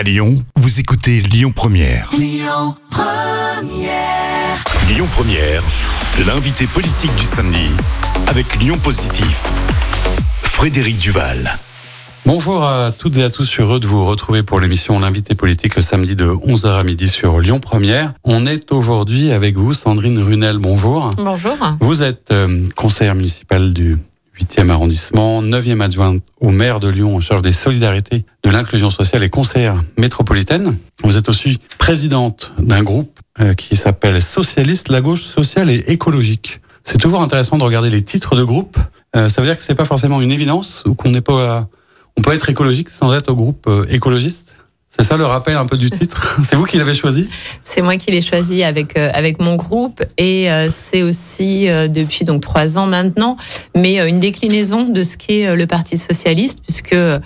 À Lyon, vous écoutez Lyon Première. Lyon Première. Lyon Première, l'invité politique du samedi avec Lyon Positif. Frédéric Duval. Bonjour à toutes et à tous, je suis heureux de vous retrouver pour l'émission L'invité politique le samedi de 11h à midi sur Lyon Première. On est aujourd'hui avec vous, Sandrine Runel, bonjour. Bonjour. Vous êtes euh, conseillère municipale du 8e arrondissement, 9e adjointe au maire de Lyon en charge des solidarités, de l'inclusion sociale et conseillère métropolitaine. Vous êtes aussi présidente d'un groupe euh, qui s'appelle Socialiste, la gauche sociale et écologique. C'est toujours intéressant de regarder les titres de groupe. Euh, ça veut dire que c'est pas forcément une évidence ou qu'on n'est pas on peut être écologique sans être au groupe euh, écologiste? C'est ça le rappel un peu du titre? C'est vous qui l'avez choisi? C'est moi qui l'ai choisi avec euh, avec mon groupe et euh, c'est aussi depuis donc trois ans maintenant, mais une déclinaison de ce qu'est le Parti socialiste puisque le,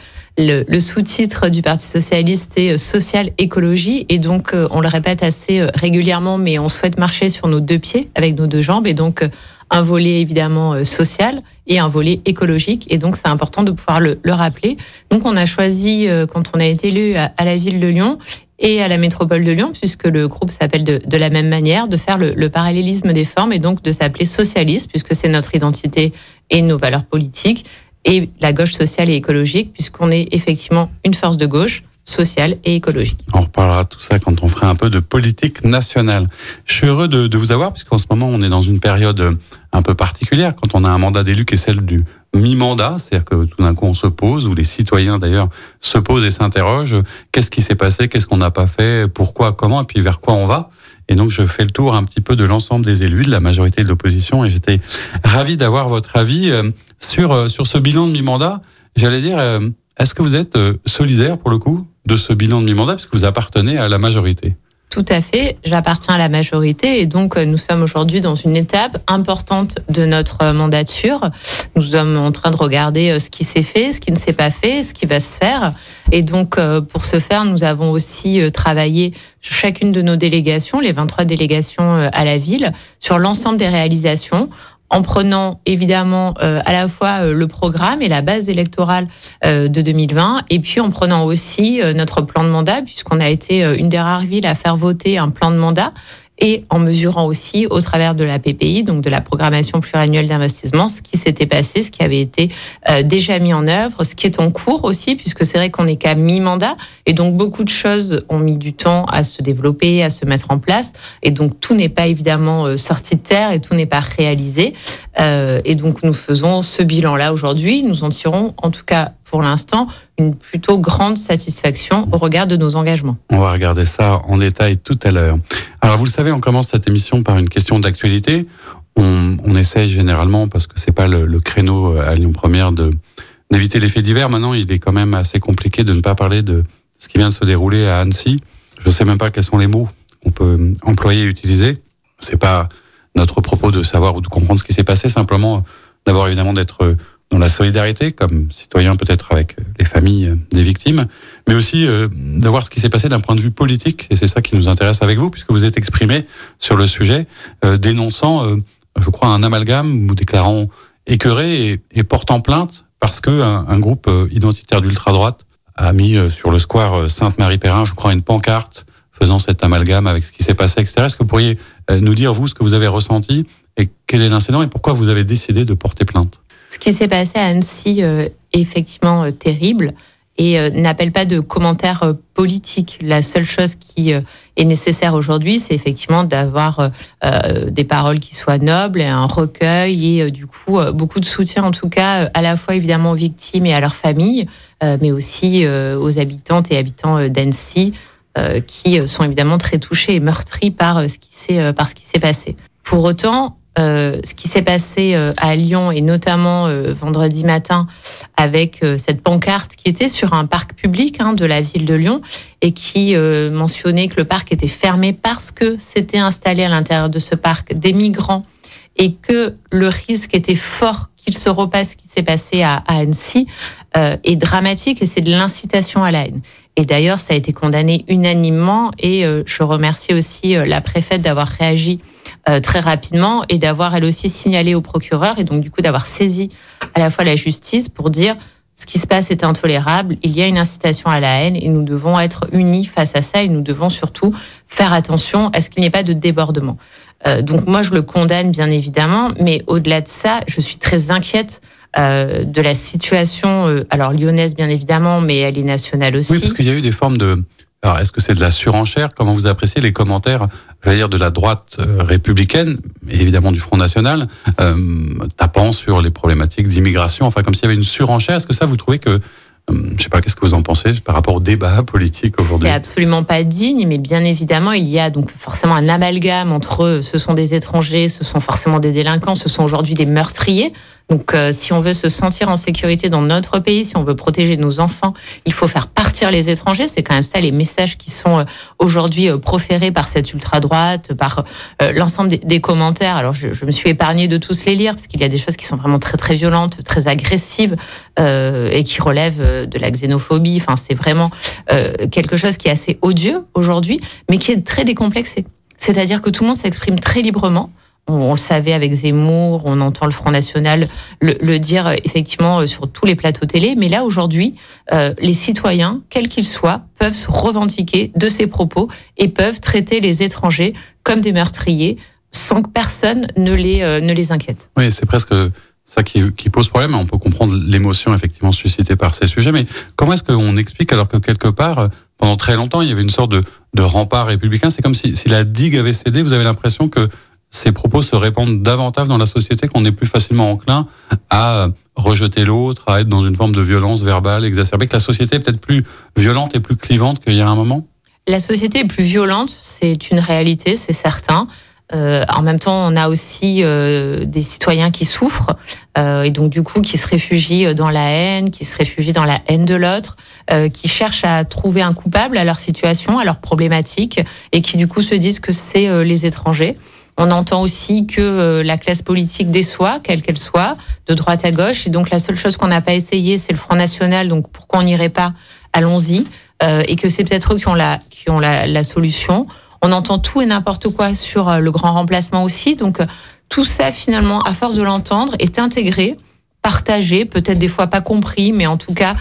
le sous-titre du Parti socialiste est social écologie et donc on le répète assez régulièrement, mais on souhaite marcher sur nos deux pieds avec nos deux jambes et donc un volet évidemment euh, social et un volet écologique. Et donc, c'est important de pouvoir le, le, rappeler. Donc, on a choisi, euh, quand on a été élu à, la ville de Lyon et à la métropole de Lyon, puisque le groupe s'appelle de, de, la même manière, de faire le, le, parallélisme des formes et donc de s'appeler socialiste, puisque c'est notre identité et nos valeurs politiques, et la gauche sociale et écologique, puisqu'on est effectivement une force de gauche sociale et écologique. On reparlera tout ça quand on fera un peu de politique nationale. Je suis heureux de, de vous avoir puisqu'en ce moment on est dans une période euh, un peu particulière quand on a un mandat d'élu qui est celle du mi-mandat, c'est-à-dire que tout d'un coup on se pose, ou les citoyens d'ailleurs se posent et s'interrogent, qu'est-ce qui s'est passé, qu'est-ce qu'on n'a pas fait, pourquoi, comment, et puis vers quoi on va? Et donc je fais le tour un petit peu de l'ensemble des élus, de la majorité de l'opposition, et j'étais ravi d'avoir votre avis euh, sur, euh, sur ce bilan de mi-mandat. J'allais dire, est-ce que vous êtes solidaire pour le coup? De ce bilan de mi-mandat, puisque vous appartenez à la majorité. Tout à fait, j'appartiens à la majorité et donc euh, nous sommes aujourd'hui dans une étape importante de notre euh, mandature. Nous sommes en train de regarder euh, ce qui s'est fait, ce qui ne s'est pas fait, ce qui va se faire. Et donc pour ce faire, nous avons aussi travaillé chacune de nos délégations, les 23 délégations à la ville, sur l'ensemble des réalisations en prenant évidemment euh, à la fois euh, le programme et la base électorale euh, de 2020, et puis en prenant aussi notre plan de mandat, puisqu'on a été une des rares villes à faire voter un plan de mandat et en mesurant aussi au travers de la PPI, donc de la programmation pluriannuelle d'investissement, ce qui s'était passé, ce qui avait été euh, déjà mis en œuvre, ce qui est en cours aussi, puisque c'est vrai qu'on n'est qu'à mi-mandat, et donc beaucoup de choses ont mis du temps à se développer, à se mettre en place, et donc tout n'est pas évidemment euh, sorti de terre et tout n'est pas réalisé, euh, et donc nous faisons ce bilan-là aujourd'hui, nous en tirons en tout cas pour l'instant une plutôt grande satisfaction au regard de nos engagements. On va regarder ça en détail tout à l'heure. Alors vous le savez, on commence cette émission par une question d'actualité. On, on, essaye généralement, parce que c'est pas le, le, créneau à Lyon Première, de d'éviter les faits divers. Maintenant, il est quand même assez compliqué de ne pas parler de ce qui vient de se dérouler à Annecy. Je ne sais même pas quels sont les mots qu'on peut employer et utiliser. C'est pas notre propos de savoir ou de comprendre ce qui s'est passé, simplement d'avoir évidemment d'être dans la solidarité, comme citoyen peut-être avec les familles des victimes, mais aussi euh, de voir ce qui s'est passé d'un point de vue politique, et c'est ça qui nous intéresse avec vous, puisque vous êtes exprimé sur le sujet, euh, dénonçant, euh, je crois, un amalgame, ou déclarant écœuré et, et portant plainte parce que un, un groupe identitaire d'ultra-droite a mis sur le square Sainte-Marie-Perrin, je crois, une pancarte faisant cet amalgame avec ce qui s'est passé, etc. Est-ce que vous pourriez nous dire, vous, ce que vous avez ressenti et quel est l'incident et pourquoi vous avez décidé de porter plainte? Ce qui s'est passé à Annecy euh, est effectivement euh, terrible et euh, n'appelle pas de commentaires politiques. La seule chose qui est nécessaire aujourd'hui, c'est effectivement d'avoir des paroles qui soient nobles et un recueil et du coup beaucoup de soutien en tout cas à la fois évidemment aux victimes et à leurs familles, mais aussi aux habitantes et habitants d'Annecy qui sont évidemment très touchés et meurtris par ce qui s'est par ce qui s'est passé. Pour autant, euh, ce qui s'est passé euh, à Lyon et notamment euh, vendredi matin avec cette pancarte qui était sur un parc public hein, de la ville de Lyon et qui mentionnait que le parc était fermé parce que s'était installé à l'intérieur de ce parc des migrants et que le risque était fort qu'il se repasse ce qui s'est passé à, à Annecy est dramatique et c'est de l'incitation à la haine. Et d'ailleurs, ça a été condamné unanimement et je remercie aussi la préfète d'avoir réagi euh, très rapidement et d'avoir elle aussi signalé au procureur et donc du coup d'avoir saisi à la fois la justice pour dire ce qui se passe est intolérable, il y a une incitation à la haine et nous devons être unis face à ça et nous devons surtout faire attention à ce qu'il n'y ait pas de débordement. Euh, donc moi, je le condamne bien évidemment, mais au-delà de ça, je suis très inquiète euh, de la situation, euh, alors lyonnaise bien évidemment, mais elle est nationale aussi. Oui, parce qu'il y a eu des formes de... Alors, est-ce que c'est de la surenchère? Comment vous appréciez les commentaires, je veux dire, de la droite républicaine, et évidemment du Front National, tapant sur les problématiques d'immigration, enfin comme s'il y avait une surenchère? Est-ce que ça, vous trouvez que je sais pas, qu'est-ce que vous en pensez par rapport au débat politique aujourd'hui? C'est absolument pas digne, mais bien évidemment, il y a donc forcément un amalgame entre ce sont des étrangers, ce sont forcément des délinquants, ce sont aujourd'hui des meurtriers. Donc, euh, si on veut se sentir en sécurité dans notre pays, si on veut protéger nos enfants, il faut faire partir les étrangers. C'est quand même ça les messages qui sont euh, aujourd'hui euh, proférés par cette ultra droite, par l'ensemble des, commentaires. Alors, je, je, me suis épargnée de tous les lire parce qu'il y a des choses qui sont vraiment très très violentes, très agressives et qui relèvent de la xénophobie. Enfin, c'est vraiment quelque chose qui est assez odieux aujourd'hui, mais qui est très décomplexé. C'est-à-dire que tout le monde s'exprime très librement on, le savait avec Zemmour, on entend le Front National le, dire euh, effectivement euh, sur tous les plateaux télé, mais là aujourd'hui, euh, les citoyens, quels qu'ils soient, peuvent se revendiquer de ces propos et peuvent traiter les étrangers comme des meurtriers sans que personne ne les, ne les inquiète. Oui, c'est presque ça qui, qui, pose problème. On peut comprendre l'émotion effectivement suscitée par ces sujets, mais comment est-ce qu'on explique alors que quelque part, pendant très longtemps, il y avait une sorte de, de rempart républicain? C'est comme si, si la digue avait cédé. Vous avez l'impression que ces propos se répandent davantage dans la société, qu'on est plus facilement enclin à rejeter l'autre, à être dans une forme de violence verbale exacerbée, que la société est peut-être plus violente et plus clivante qu'il y a un moment? La société est plus violente, c'est une réalité, c'est certain. Euh, en même temps, on a aussi euh, des citoyens qui souffrent euh, et donc du coup qui se réfugient dans la haine, qui se réfugient dans la haine de l'autre, qui cherchent à trouver un coupable à leur situation, à leur problématique et qui du coup se disent que c'est les étrangers. On entend aussi que euh, la classe politique déçoit, quelle qu'elle soit, de droite à gauche. Et donc la seule chose qu'on n'a pas essayé, c'est le Front National. Donc pourquoi on n'irait pas? Allons-y. Euh, et que c'est peut-être eux qui ont la qui ont la, la solution. On entend tout et n'importe quoi sur euh, le grand remplacement aussi. Donc tout ça finalement, à force de l'entendre, est intégré, partagé, peut-être des fois pas compris, mais en tout cas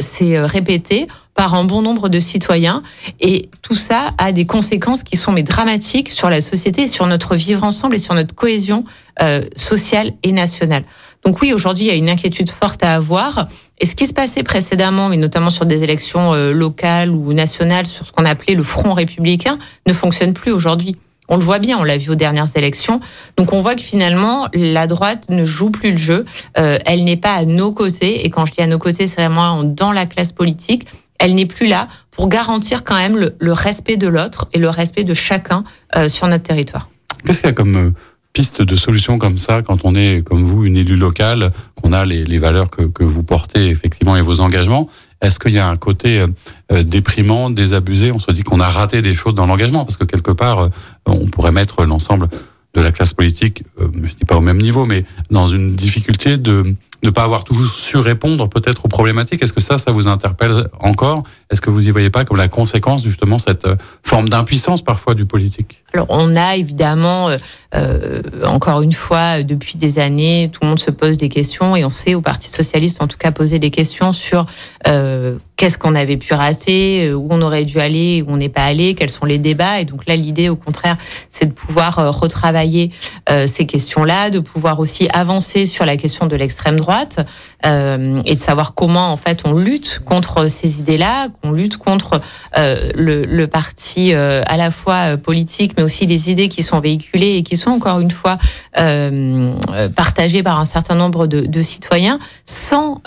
c'est répété par un bon nombre de citoyens. Et tout ça a des conséquences qui sont mais dramatiques sur la société, sur notre vivre ensemble et sur notre cohésion euh, sociale et nationale. Donc oui, aujourd'hui, il y a une inquiétude forte à avoir. Et ce qui se passait précédemment, mais notamment sur des élections euh, locales ou nationales, sur ce qu'on appelait le front républicain, ne fonctionne plus aujourd'hui. On le voit bien, on l'a vu aux dernières élections. Donc on voit que finalement, la droite ne joue plus le jeu. Euh, elle n'est pas à nos côtés. Et quand je dis à nos côtés, c'est vraiment dans la classe politique elle n'est plus là pour garantir quand même le, respect de l'autre et le respect de chacun euh, sur notre territoire. Qu'est-ce qu'il y a comme euh, piste de solution comme ça quand on est, comme vous, une élue locale, qu'on a les, valeurs que, vous portez effectivement et vos engagements? Est-ce qu'il y a un côté euh, déprimant, désabusé? On se dit qu'on a raté des choses dans l'engagement parce que quelque part, on pourrait mettre l'ensemble de la classe politique, je ne dis pas au même niveau, mais dans une difficulté de ne pas avoir toujours su répondre peut-être aux problématiques. Est-ce que ça, ça vous interpelle encore? Est-ce que vous y voyez pas comme la conséquence justement cette euh, forme d'impuissance parfois du politique? Alors on a évidemment, euh, euh, encore une fois, depuis des années, tout le monde se pose des questions et on sait au Parti socialiste en tout cas poser des questions sur qu'est-ce qu'on avait pu rater, où on aurait dû aller, où on n'est pas allé, quels sont les débats. Et donc là, l'idée, au contraire, c'est de pouvoir retravailler ces questions-là, de pouvoir aussi avancer sur la question de l'extrême droite euh, et de savoir comment en fait on lutte contre ces idées-là, qu'on lutte contre euh, le, parti euh, à la fois politique, mais aussi les idées qui sont véhiculées et qui sont encore une fois partagées par un certain nombre de, citoyens, sans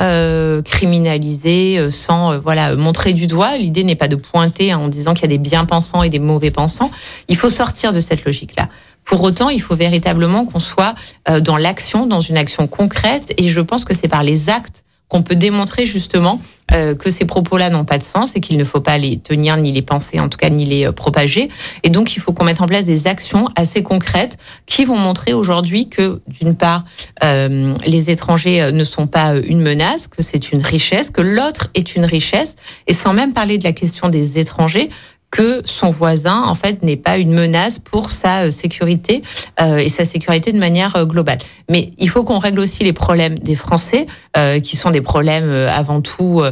criminaliser, sans voilà montrer du doigt. L'idée n'est pas de pointer en disant qu'il y a des bien pensants et des mauvais pensants. Il faut sortir de cette logique-là. Pour autant, il faut véritablement qu'on soit euh, dans l'action, dans une action concrète. Et je pense que c'est par les actes qu'on peut démontrer justement euh, que ces propos-là n'ont pas de sens et qu'il ne faut pas les tenir ni les penser, en tout cas ni les euh, propager. Et donc il faut qu'on mette en place des actions assez concrètes qui vont montrer aujourd'hui que d'une part euh, les étrangers ne sont pas une menace, que c'est une richesse, que l'autre est une richesse, et sans même parler de la question des étrangers, que son voisin en fait n'est pas une menace pour sa euh, sécurité euh, et sa sécurité de manière euh, globale. Mais il faut qu'on règle aussi les problèmes des Français, qui sont des problèmes avant tout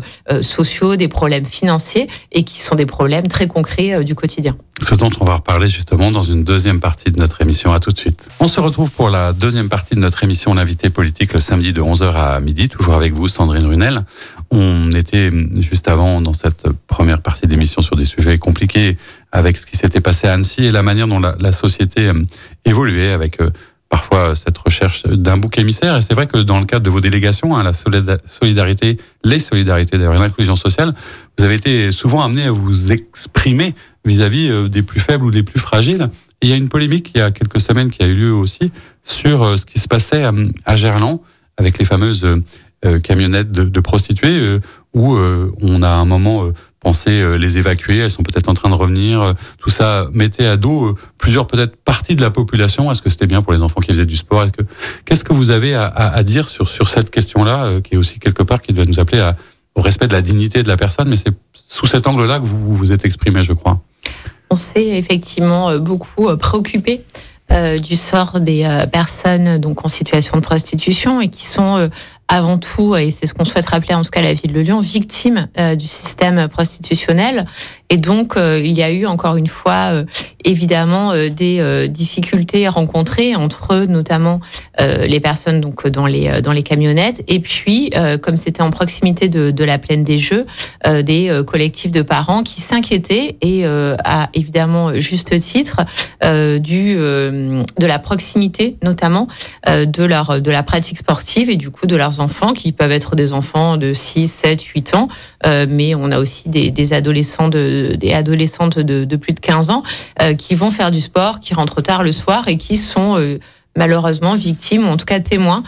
sociaux, des problèmes financiers et qui sont des problèmes très concrets du quotidien. Ce dont on va reparler justement dans une deuxième partie de notre émission. À tout de suite. On se retrouve pour la deuxième partie de notre émission L'invité politique le samedi de 11h à midi, toujours avec vous, Sandrine Runel. On était juste avant dans cette première partie d'émission sur des sujets compliqués avec ce qui s'était passé à Annecy et la manière dont la, société euh, évoluait avec euh, parfois cette recherche d'un bouc émissaire. Et c'est vrai que dans le cadre de vos délégations, hein, la solidarité, les solidarités d'ailleurs, l'inclusion sociale, vous avez été souvent amené à vous exprimer vis-à-vis euh, des plus faibles ou des plus fragiles. Il y a une polémique il y a quelques semaines qui a eu lieu aussi sur ce qui se passait à Gerland avec les fameuses camionnettes de, prostituées euh, où euh, on a un moment pensé les évacuer, elles sont peut-être en train de revenir. Tout ça mettait à dos plusieurs peut-être parties de la population. Est-ce que c'était bien pour les enfants qui faisaient du sport? Qu'est-ce que vous avez à, dire sur, sur cette question-là, qui est aussi quelque part qui doit nous appeler à, au respect de la dignité de la personne? Mais c'est sous cet angle-là que vous vous êtes exprimé, je crois. On s'est effectivement beaucoup préoccupé du sort des personnes donc en situation de prostitution et qui sont avant tout, et c'est ce qu'on souhaite rappeler en tout cas la ville de Lyon, victime euh, du système prostitutionnel. Et donc, euh, il y a eu encore une fois, euh, évidemment, des difficultés rencontrées entre notamment les personnes donc dans les dans les camionnettes, et puis, comme c'était en proximité de, de, la plaine des Jeux, des collectifs de parents qui s'inquiétaient et à évidemment juste titre du de la proximité, notamment de leur de la pratique sportive et du coup de leurs enfants qui peuvent être des enfants de 6, 7, 8 ans, euh, mais on a aussi des, adolescents de, des adolescentes de, plus de 15 ans euh, qui vont faire du sport, qui rentrent tard le soir et qui sont euh, malheureusement victimes, en tout cas témoins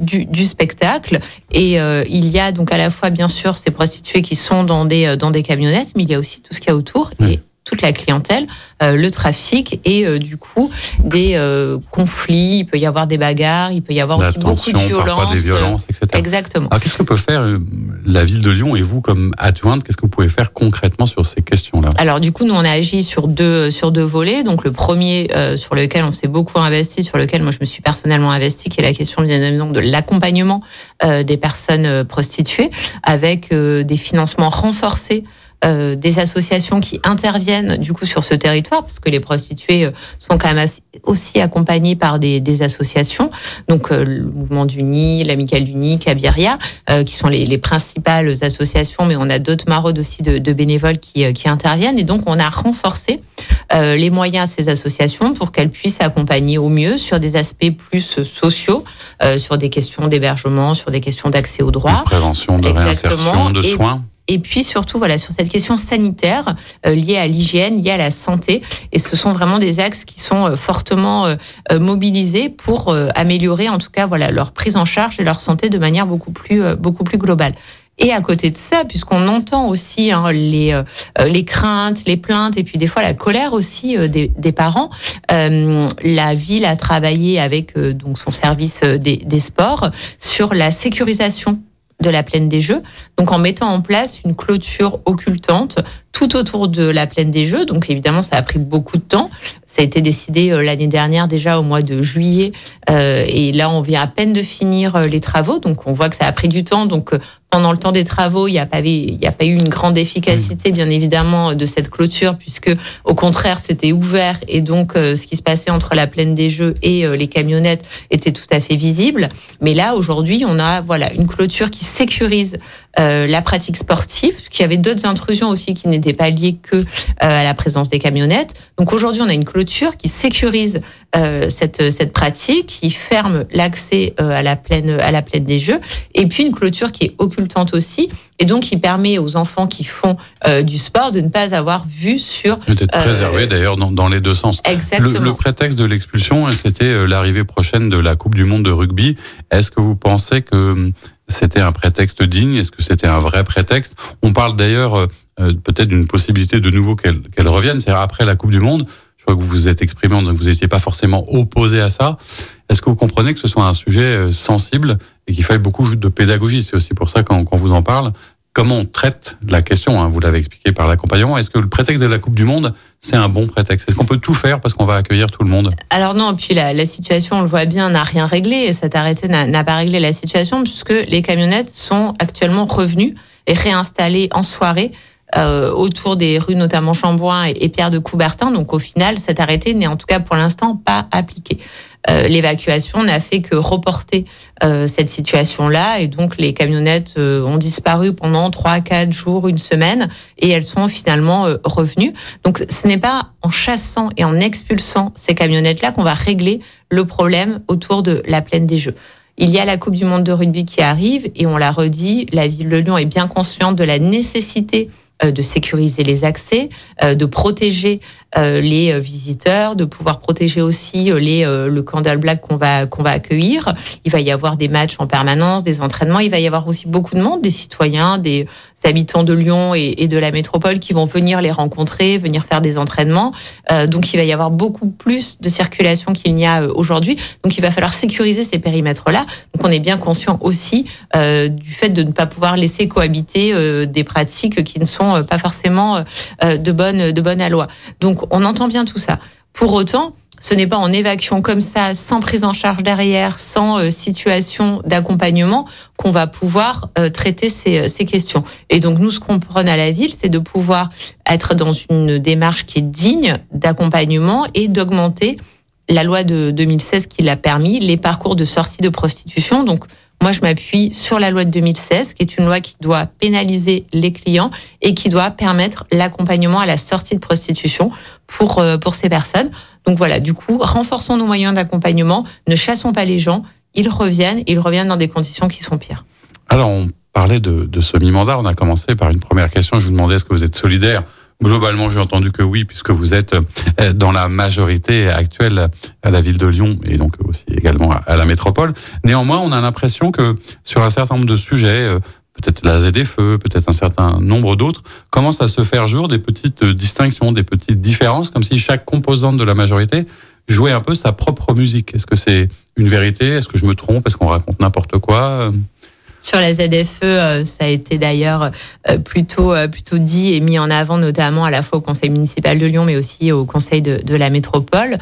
du, spectacle. Et il y a donc à la fois, bien sûr, ces prostituées qui sont dans des, dans des camionnettes, mais il y a aussi tout ce qu'il y a autour. Et toute la clientèle, euh, le trafic et euh, du coup des euh, conflits. Il peut y avoir des bagarres, il peut y avoir aussi beaucoup de violences. Des violences, etc. Exactement. qu'est-ce que peut faire la ville de Lyon et vous comme adjointe? Qu'est-ce que vous pouvez faire concrètement sur ces questions-là? Alors du coup, nous on a agi sur deux sur deux volets. Donc le premier sur lequel on s'est beaucoup investi, sur lequel moi je me suis personnellement investi, qui est la question bien évidemment de l'accompagnement des personnes prostituées avec des financements renforcés euh, des associations qui interviennent du coup sur ce territoire, parce que les prostituées euh, sont quand même aussi accompagnées par des, des associations, donc euh, le mouvement du Nid, l'Amicale du Nid, Cabiria, qui sont les, les, principales associations, mais on a d'autres maraudes aussi de, de bénévoles qui, qui, interviennent, et donc on a renforcé les moyens à ces associations pour qu'elles puissent accompagner au mieux sur des aspects plus sociaux, sur des questions d'hébergement, sur des questions d'accès aux droits, de prévention, de réinsertion, de soins et puis surtout voilà sur cette question sanitaire euh, liée à l'hygiène, liée à la santé. Et ce sont vraiment des axes qui sont euh, fortement euh, mobilisés pour améliorer en tout cas voilà leur prise en charge et leur santé de manière beaucoup plus beaucoup plus globale. Et à côté de ça, puisqu'on entend aussi hein, les les craintes, les plaintes et puis des fois la colère aussi des, des, parents, la ville a travaillé avec donc son service des, des sports sur la sécurisation de la plaine des Jeux, donc en mettant en place une clôture occultante tout autour de la plaine des Jeux. Donc évidemment, ça a pris beaucoup de temps. Ça a été décidé euh, l'année dernière déjà au mois de juillet, euh, et là on vient à peine de finir euh, les travaux. Donc on voit que ça a pris du temps. Donc pendant le temps des travaux, il n'y a pas y a pas eu une grande efficacité, bien évidemment, de cette clôture, puisque au contraire, c'était ouvert et donc ce qui se passait entre la plaine des Jeux et les camionnettes était tout à fait visible. Mais là, aujourd'hui, on a voilà une clôture qui sécurise euh, la pratique sportive, qu'il y avait d'autres intrusions aussi qui n'étaient pas liées que euh, à la présence des camionnettes. Donc aujourd'hui, on a une clôture qui sécurise euh, cette cette pratique, qui ferme l'accès à la plaine à la plaine des jeux, et puis une clôture qui est occultante aussi, et donc qui permet aux enfants qui font du sport de ne pas avoir vue sur d'être préservé d'ailleurs dans, dans, les deux sens. Exactement. Le, le prétexte de l'expulsion, c'était l'arrivée prochaine de la Coupe du Monde de rugby. Est-ce que vous pensez que c'était un prétexte digne? Est-ce que c'était un vrai prétexte? On parle d'ailleurs euh, euh, peut-être d'une possibilité de nouveau qu'elle revienne, c'est après la Coupe du Monde. Je crois que vous vous êtes exprimé, donc vous n'étiez pas forcément opposé à ça. Est-ce que vous comprenez que ce soit un sujet euh, sensible et qu'il faille beaucoup de pédagogie? C'est aussi pour ça qu'on vous en parle comment on traite la question. Hein, vous l'avez expliqué par l'accompagnement. Est-ce que le prétexte de la Coupe du Monde, c'est un bon prétexte? Est-ce qu'on peut tout faire parce qu'on va accueillir tout le monde? Alors non, puis la, la, situation, on le voit bien, n'a rien réglé. Cet arrêté n'a pas réglé la situation puisque les camionnettes sont actuellement revenues et réinstallées en soirée euh, autour des rues, notamment Chamboin et, Pierre de Coubertin. Donc au final, cet arrêté n'est en tout cas pour l'instant pas appliqué. Euh, l'évacuation n'a fait que reporter euh, cette situation-là et donc les camionnettes euh, ont disparu pendant trois, quatre jours, une semaine et elles sont finalement revenues. Donc ce n'est pas en chassant et en expulsant ces camionnettes-là qu'on va régler le problème autour de la plaine des Jeux. Il y a la Coupe du Monde de rugby qui arrive et on l'a redit, la ville de Lyon est bien consciente de la nécessité de sécuriser les accès, de protéger euh, les euh, visiteurs, de pouvoir protéger aussi euh, les, le Candle Black qu'on va, qu'on va accueillir. Il va y avoir des matchs en permanence, des entraînements. Il va y avoir aussi beaucoup de monde, des citoyens, des habitants de Lyon et, de la métropole qui vont venir les rencontrer, venir faire des entraînements. Euh, donc il va y avoir beaucoup plus de circulation qu'il n'y a aujourd'hui. Donc il va falloir sécuriser ces périmètres-là. Donc on est bien conscient aussi euh, du fait de ne pas pouvoir laisser cohabiter euh, des pratiques qui ne sont pas forcément de bonne de bonne loi. Donc on entend bien tout ça. Pour autant, ce n'est pas en évacuant comme ça, sans prise en charge derrière, sans euh, situation d'accompagnement, qu'on va pouvoir euh, traiter ces, ces, questions. Et donc nous, ce qu'on prône à la ville, c'est de pouvoir être dans une démarche qui est digne d'accompagnement et d'augmenter la loi de 2016 qui l'a permis, les parcours de sortie de prostitution. Donc moi, je m'appuie sur la loi de 2016, qui est une loi qui doit pénaliser les clients et qui doit permettre l'accompagnement à la sortie de prostitution pour, euh, pour ces personnes. Donc voilà, du coup, renforçons nos moyens d'accompagnement, ne chassons pas les gens, ils reviennent, ils reviennent dans des conditions qui sont pires. Alors, on parlait de, de semi-mandat, on a commencé par une première question, je vous demandais est-ce que vous êtes solidaire Globalement, j'ai entendu que oui, puisque vous êtes euh, dans la majorité actuelle à la ville de Lyon et donc aussi également à la métropole. Néanmoins, on a l'impression que sur un certain nombre de sujets, euh, peut-être la ZFE, peut-être un certain nombre d'autres, commence à se faire jour des petites distinctions, des petites différences, comme si chaque composante de la majorité jouait un peu sa propre musique. Est-ce que c'est une vérité? Est-ce que je me trompe? Est-ce qu'on raconte n'importe quoi? Sur la ZFE, euh, ça a été d'ailleurs euh, plutôt euh, plutôt dit et mis en avant, notamment à la fois au Conseil municipal de Lyon, mais aussi au Conseil de, de la métropole.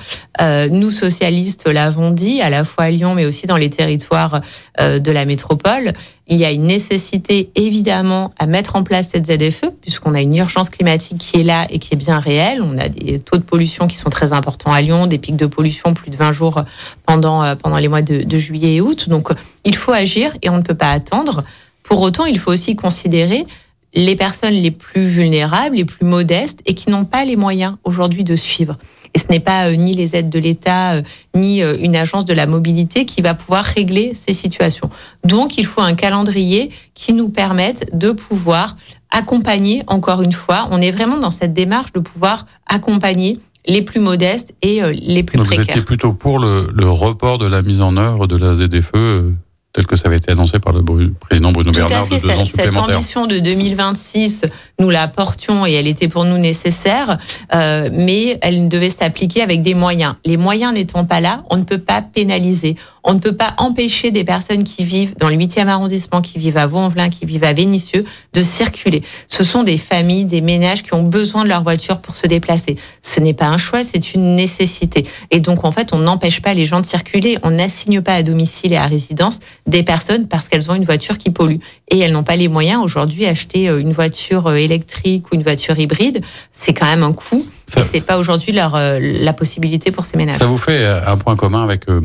nous socialistes l'avons dit, à la fois à Lyon, mais aussi dans les territoires de la métropole. Il y a une nécessité évidemment à mettre en place cette ZFE puisqu'on a une urgence climatique qui est là et qui est bien réelle. On a des taux de pollution qui sont très importants à Lyon, des pics de pollution plus de 20 jours pendant pendant les mois de, de juillet et août. Donc il faut agir et on ne peut pas attendre. Pour autant, il faut aussi considérer les personnes les plus vulnérables, les plus modestes et qui n'ont pas les moyens aujourd'hui de suivre. Et ce n'est pas euh, ni les aides de l'État, euh, ni euh, une agence de la mobilité qui va pouvoir régler ces situations. Donc, il faut un calendrier qui nous permette de pouvoir accompagner, encore une fois, on est vraiment dans cette démarche de pouvoir accompagner les plus modestes et les plus Donc précaires. Vous étiez plutôt pour le, le, report de la mise en œuvre de la ZFE tel que ça avait été annoncé par le président Bruno Tout Bernard à fait, de deux ans cette, cette ambition de 2026, nous la portions et elle était pour nous nécessaire, euh, mais elle devait s'appliquer avec des moyens. Les moyens n'étant pas là, on ne peut pas pénaliser. On ne peut pas empêcher des personnes qui vivent dans le 8e arrondissement, qui vivent à Vaux-en-Velin, qui vivent à Vénissieux, de circuler. Ce sont des familles, des ménages qui ont besoin de leur voiture pour se déplacer. Ce n'est pas un choix, c'est une nécessité. Et donc, en fait, on n'empêche pas les gens de circuler. On n'assigne pas à domicile et à résidence des personnes parce qu'elles ont une voiture qui pollue. Et elles n'ont pas les moyens aujourd'hui d'acheter euh, une voiture euh, électrique ou une voiture hybride. C'est quand même un coût. Ça, c'est pas aujourd'hui leur euh, la possibilité pour ces ménages. Ça vous fait un point commun avec euh,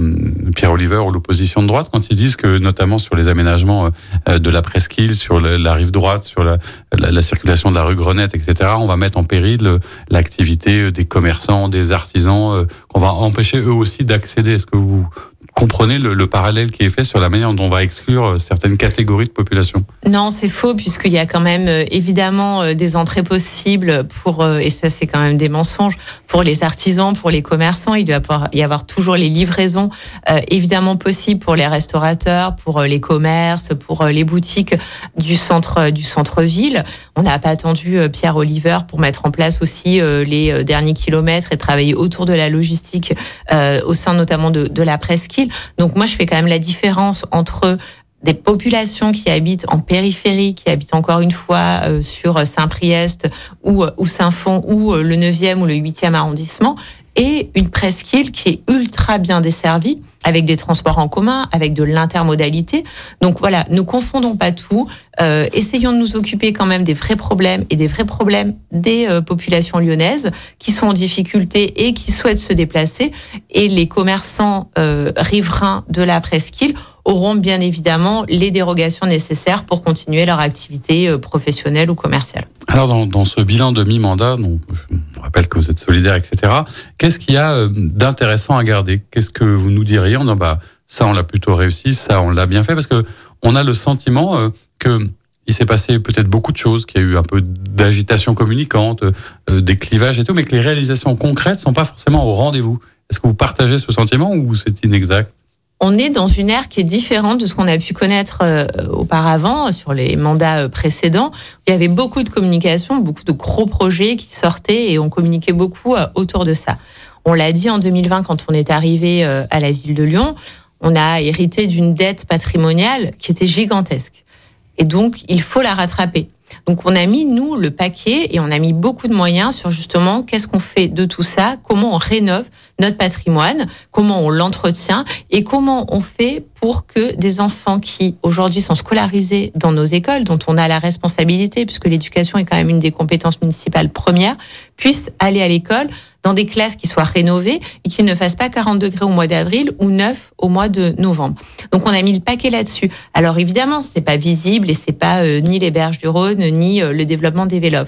Pierre Oliver ou l'opposition de droite quand ils disent que notamment sur les aménagements de la presqu'île, sur la, rive droite, sur la, la, la, circulation de la rue Grenette, etc., on va mettre en péril l'activité des commerçants, des artisans, qu'on va empêcher eux aussi d'accéder. Est-ce que vous comprenez le, le, parallèle qui est fait sur la manière dont on va exclure euh, certaines catégories de population Non, c'est faux, puisqu'il y a quand même euh, évidemment euh, des entrées possibles pour, et ça c'est quand même des mensonges, pour les artisans, pour les commerçants. Il doit y avoir toujours les livraisons évidemment possibles pour les restaurateurs, pour les commerces, pour les boutiques du centre du centre-ville. On n'a pas attendu Pierre Oliver pour mettre en place aussi les derniers kilomètres et travailler autour de la logistique au sein notamment de, de la Donc moi, je fais quand même la différence entre des populations qui habitent en périphérie, qui habitent encore une fois euh, sur Saint-Priest ou, ou Saint-Fond ou le 9e ou le 8e arrondissement, et une presqu'île qui est ultra bien desservie avec des transports en commun, avec de l'intermodalité. Donc voilà, ne confondons pas tout. Euh, essayons de nous occuper quand même des vrais problèmes et des vrais problèmes des euh, populations lyonnaises qui sont en difficulté et qui souhaitent se déplacer. Et les commerçants euh, riverains de la presqu'île auront bien évidemment les dérogations nécessaires pour continuer leur activité euh, professionnelle ou commerciale. Alors dans, ce bilan de mi-mandat, je rappelle que vous êtes solidaire, etc. Qu'est-ce qu'il y a euh, d'intéressant à garder? Qu'est-ce que vous nous diriez en disant bah ça on l'a plutôt réussi, ça on l'a bien fait? Parce que on a le sentiment euh, que il s'est passé peut-être beaucoup de choses, qu'il y a eu un peu d'agitation communicante, des clivages et tout, mais que les réalisations concrètes sont pas forcément au rendez-vous. Est-ce que vous partagez ce sentiment ou c'est inexact? On est dans une ère qui est différente de ce qu'on a pu connaître euh, auparavant sur les mandats euh, précédents. Il y avait beaucoup de communication, beaucoup de gros projets qui sortaient et on communiquait beaucoup euh, autour de ça. On l'a dit en 2020 quand on est arrivé à la ville de Lyon, on a hérité d'une dette patrimoniale qui était gigantesque. Et donc, il faut la rattraper. Donc on a mis, nous, le paquet et on a mis beaucoup de moyens sur justement qu'est-ce qu'on fait de tout ça, comment on rénove notre patrimoine, comment on l'entretient et comment on fait pour que des enfants qui aujourd'hui sont scolarisés dans nos écoles, dont on a la responsabilité, puisque l'éducation est quand même une des compétences municipales premières, puissent aller à l'école dans des classes qui soient rénovées et qui ne fassent pas 40 degrés au mois d'avril ou 9 au mois de novembre. Donc on a mis le paquet là-dessus. Alors évidemment, c'est pas visible et c'est pas euh, ni les berges du Rhône ni euh, le développement des vélos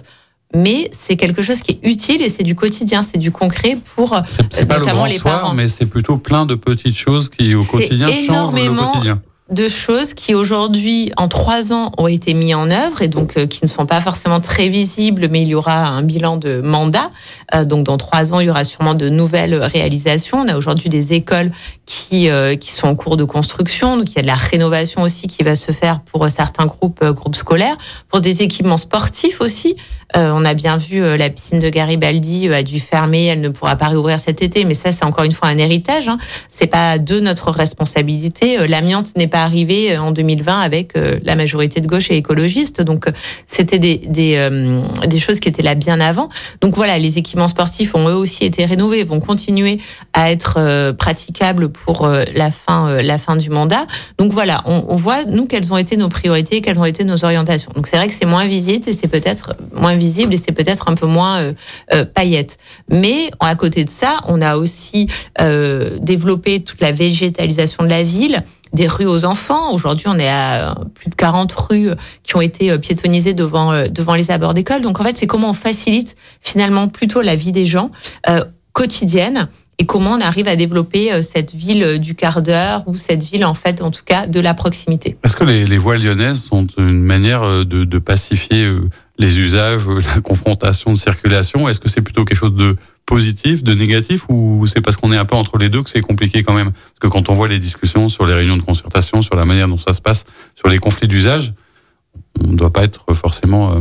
mais c'est quelque chose qui est utile et c'est du quotidien, c'est du concret pour c'est, pas notamment le grand les soir. Mais c'est plutôt plein de petites choses qui au quotidien changent le quotidien de choses qui aujourd'hui, en trois ans, ont été mis en œuvre et donc euh, qui ne sont pas forcément très visibles, mais il y aura un bilan de mandat. Euh, donc dans trois ans, il y aura sûrement de nouvelles réalisations. On a aujourd'hui des écoles qui euh, qui sont en cours de construction, donc il y a de la rénovation aussi qui va se faire pour certains groupes groupes scolaires, pour des équipements sportifs aussi. On a bien vu la piscine de Garibaldi a dû fermer, elle ne pourra pas réouvrir cet été, mais ça c'est encore une fois un héritage. Hein. C'est pas de notre responsabilité. L'amiante n'est pas arrivé euh, en 2020 avec euh, la majorité de gauche et écologiste. Donc, euh, c'était des, des, des, choses qui étaient là bien avant. Donc voilà, les équipements sportifs ont eux aussi été rénovés, vont continuer à être praticables pour la fin, la fin du mandat. Donc voilà, on, on, voit, nous, quelles ont été nos priorités, quelles ont été nos orientations. Donc c'est vrai que c'est moins visible et c'est peut-être moins visible et c'est peut-être un peu moins euh, paillette. Mais à côté de ça, on a aussi euh, développé toute la végétalisation de la ville des rues aux enfants. Aujourd'hui, on est à plus de 40 rues qui ont été euh, piétonnisées devant, euh, devant les abords d'école. Donc, en fait, c'est comment on facilite finalement plutôt la vie des gens euh, quotidienne et comment on arrive à développer cette ville du quart d'heure ou cette ville, en fait, en tout cas, de la proximité? Est-ce que les, voies lyonnaises sont une manière de, de pacifier les usages, la confrontation de circulation? Est-ce que c'est plutôt quelque chose de positif, de négatif, ou c'est parce qu'on est un peu entre les deux que c'est compliqué quand même? Parce que quand on voit les discussions sur les réunions de concertation, sur la manière dont ça se passe, sur les conflits d'usage, on ne doit pas être forcément